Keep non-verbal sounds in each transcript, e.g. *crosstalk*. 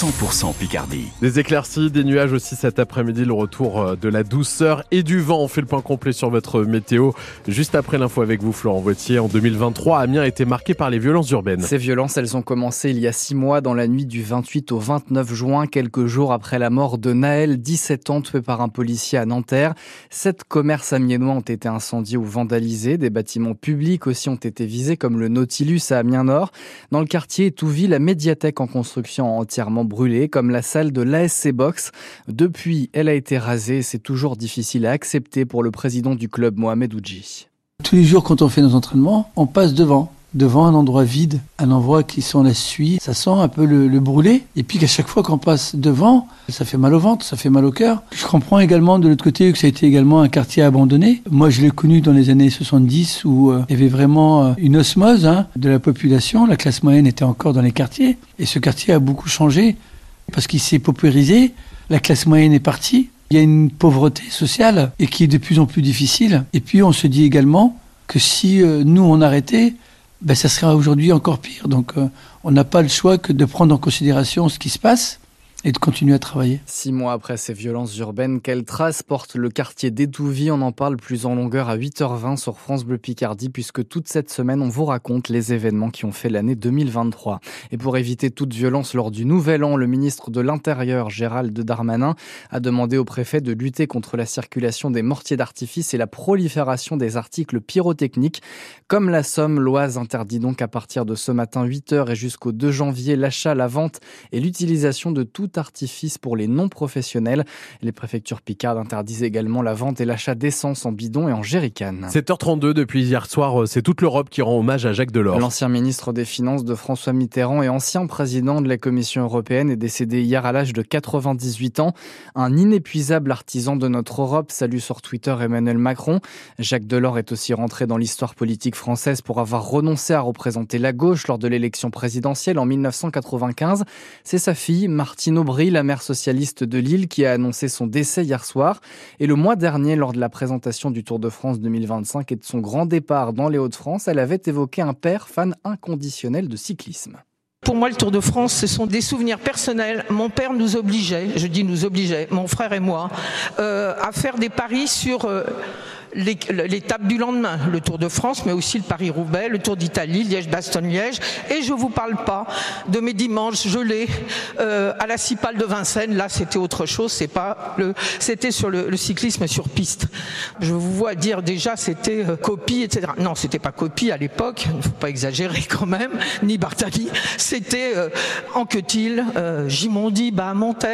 100% Picardie. Des éclaircies, des nuages aussi cet après-midi, le retour euh, de la douceur et du vent. On fait le point complet sur votre météo. Juste après l'info avec vous, Florent Voitier. En 2023, Amiens a été marqué par les violences urbaines. Ces violences, elles ont commencé il y a six mois, dans la nuit du 28 au 29 juin, quelques jours après la mort de Naël, 17 ans, tué par un policier à Nanterre. Sept commerces amiénois ont été incendiés ou vandalisés. Des bâtiments publics aussi ont été visés, comme le Nautilus à Amiens-Nord. Dans le quartier Touvi, la médiathèque en construction entièrement brûlée, comme la salle de l'ASC Box. Depuis, elle a été rasée c'est toujours difficile à accepter pour le président du club, Mohamed Oudji. Tous les jours, quand on fait nos entraînements, on passe devant devant un endroit vide, un endroit qui sent la suie, ça sent un peu le, brûlé, et puis qu'à chaque fois qu'on passe devant, ça fait mal au ventre, ça fait mal au cœur. Je comprends également de l'autre côté que ça a été également un quartier abandonné. Moi, je l'ai connu dans les années 70 où euh, il y avait vraiment euh, une osmose hein, de la population, la classe moyenne était encore dans les quartiers, et ce quartier a beaucoup changé parce qu'il s'est paupérisé, la classe moyenne est partie, il y a une pauvreté sociale et qui est de plus en plus difficile. Et puis on se dit également que si euh, nous on arrêtait, ben, ça sera aujourd'hui encore pire. Donc euh, on n'a pas le choix que de prendre en considération ce qui se passe et de continuer à travailler. Six mois après ces violences urbaines, quelle trace porte le quartier d'Étouvie On en parle plus en longueur à 8h20 sur France Bleu Picardie, puisque toute cette semaine, on vous raconte les événements qui ont fait l'année 2023. Et pour éviter toute violence lors du Nouvel An, le ministre de l'Intérieur, Gérald Darmanin, a demandé au préfet de lutter contre la circulation des mortiers d'artifice et la prolifération des articles pyrotechniques. Comme la Somme, l'Oise interdit donc à partir de ce matin 8h et jusqu'au 2 janvier l'achat, la vente et l'utilisation de tout artifice pour les non-professionnels. Les préfectures Picard interdisent également la vente et l'achat d'essence en bidon et en jerrycan. 7h32 depuis hier soir, euh, c'est toute l'Europe qui rend hommage à Jacques Delors. L'ancien ministre des Finances de François Mitterrand et ancien président de la Commission européenne est décédé hier à l'âge de 98 ans. Un inépuisable artisan de notre Europe, salue sur Twitter Emmanuel Macron. Jacques Delors est aussi rentré dans l'histoire politique française pour avoir renoncé à représenter la gauche lors de l'élection présidentielle en 1995. C'est sa fille, Martine La maire socialiste de Lille, qui a annoncé son décès hier soir. Et le mois dernier, lors de la présentation du Tour de France 2025 et de son grand départ dans les Hauts-de-France, elle avait évoqué un père fan inconditionnel de cyclisme. Pour moi, le Tour de France, ce sont des souvenirs personnels. Mon père nous obligeait, je dis nous obligeait, mon frère et moi, euh, à faire des paris sur euh, l'étape du lendemain, le Tour de France, mais aussi le Paris-Roubaix, le Tour d'Italie, Liège-Bastogne-Liège. Et je vous parle pas de mes dimanches gelés euh, à la Cipale de Vincennes. Là, c'était autre chose. C'était sur le, cyclisme sur piste. Je vous vois dire déjà c'était euh, copie, etc. Non, c'était pas copie à l'époque. Il ne faut pas exagérer quand même. *laughs* Ni Bartali. C'était euh, Anquetil, euh, Gimondi, Bahamontes,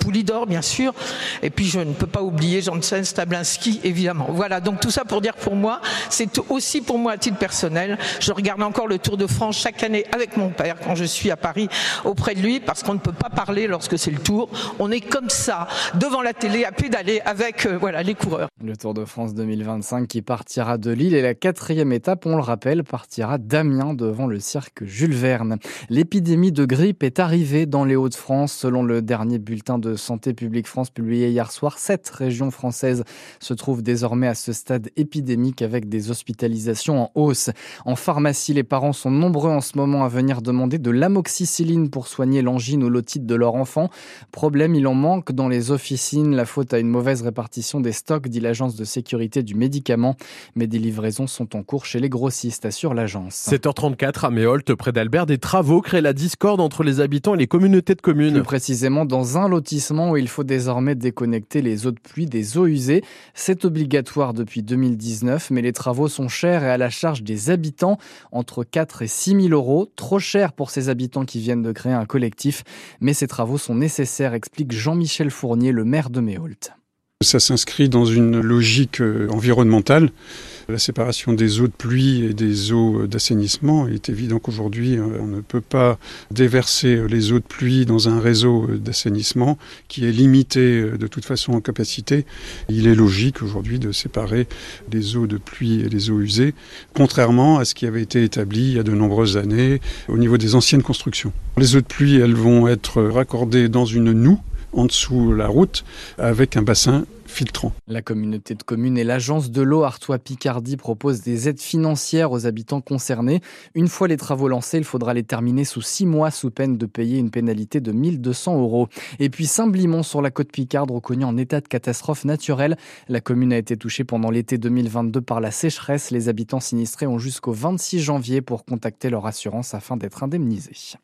Poulidor, bien sûr. Et puis je ne peux pas oublier Janssen, Stablinski, évidemment. Voilà, donc tout ça pour dire pour moi, c'est aussi pour moi à titre personnel. Je regarde encore le Tour de France chaque année avec mon père quand je suis à Paris auprès de lui parce qu'on ne peut pas parler lorsque c'est le Tour. On est comme ça devant la télé à pédaler avec euh, voilà les coureurs. Le Tour de France 2025 qui partira de Lille et la quatrième étape, on le rappelle, partira d'Amiens devant le cirque Jules Verne. L'épidémie de grippe est arrivée dans les Hauts-de-France selon le dernier bulletin de Santé publique France publié hier soir. Sept régions françaises se trouvent désormais à ce stade épidémique avec des hospitalisations en hausse. En pharmacie, les parents sont nombreux en ce moment à venir demander de l'amoxicilline pour soigner l'angine ou l'otite de leur enfant. Problème, il en manque dans les officines. La faute à une mauvaise répartition des stocks, dit l'agence de sécurité du médicament. Mais des livraisons sont en cours chez les grossistes, assure l'agence. 7h34 à Méholt, près d'Albert, des travaux créent la discorde entre les habitants et les communautés de communes. Plus précisément dans un lotissement où il faut désormais déconnecter les eaux de pluie des eaux usées. C'est obligatoire depuis 2019, mais les travaux sont chers et à la charge des habitants, entre 4 et 6 000 euros. Trop cher pour ces habitants qui viennent de créer un collectif, mais ces travaux sont nécessaires, explique Jean-Michel Fournier, le maire de Méholt. Ça s'inscrit dans une logique euh, environnementale. La séparation des eaux de pluie et des eaux d'assainissement est évident qu'aujourd'hui, euh, on ne peut pas déverser les eaux de pluie dans un réseau d'assainissement qui est limité euh, de toute façon en capacité. Il est logique aujourd'hui de séparer les eaux de pluie et les eaux usées, contrairement à ce qui avait été établi il y a de nombreuses années au niveau des anciennes constructions. Les eaux de pluie, elles vont être raccordées dans une noue en dessous la route avec un bassin filtrant. La communauté de communes et l'agence de l'eau Artois-Picardie proposent des aides financières aux habitants concernés. Une fois les travaux lancés, il faudra les terminer sous six mois sous peine de payer une pénalité de 1200 euros. Et puis Saint-Blimont sur la côte Picarde, reconnu en état de catastrophe naturelle. La commune a été touchée pendant l'été 2022 par la sécheresse. Les habitants sinistrés ont jusqu'au 26 janvier pour contacter leur assurance afin d'être indemnisés.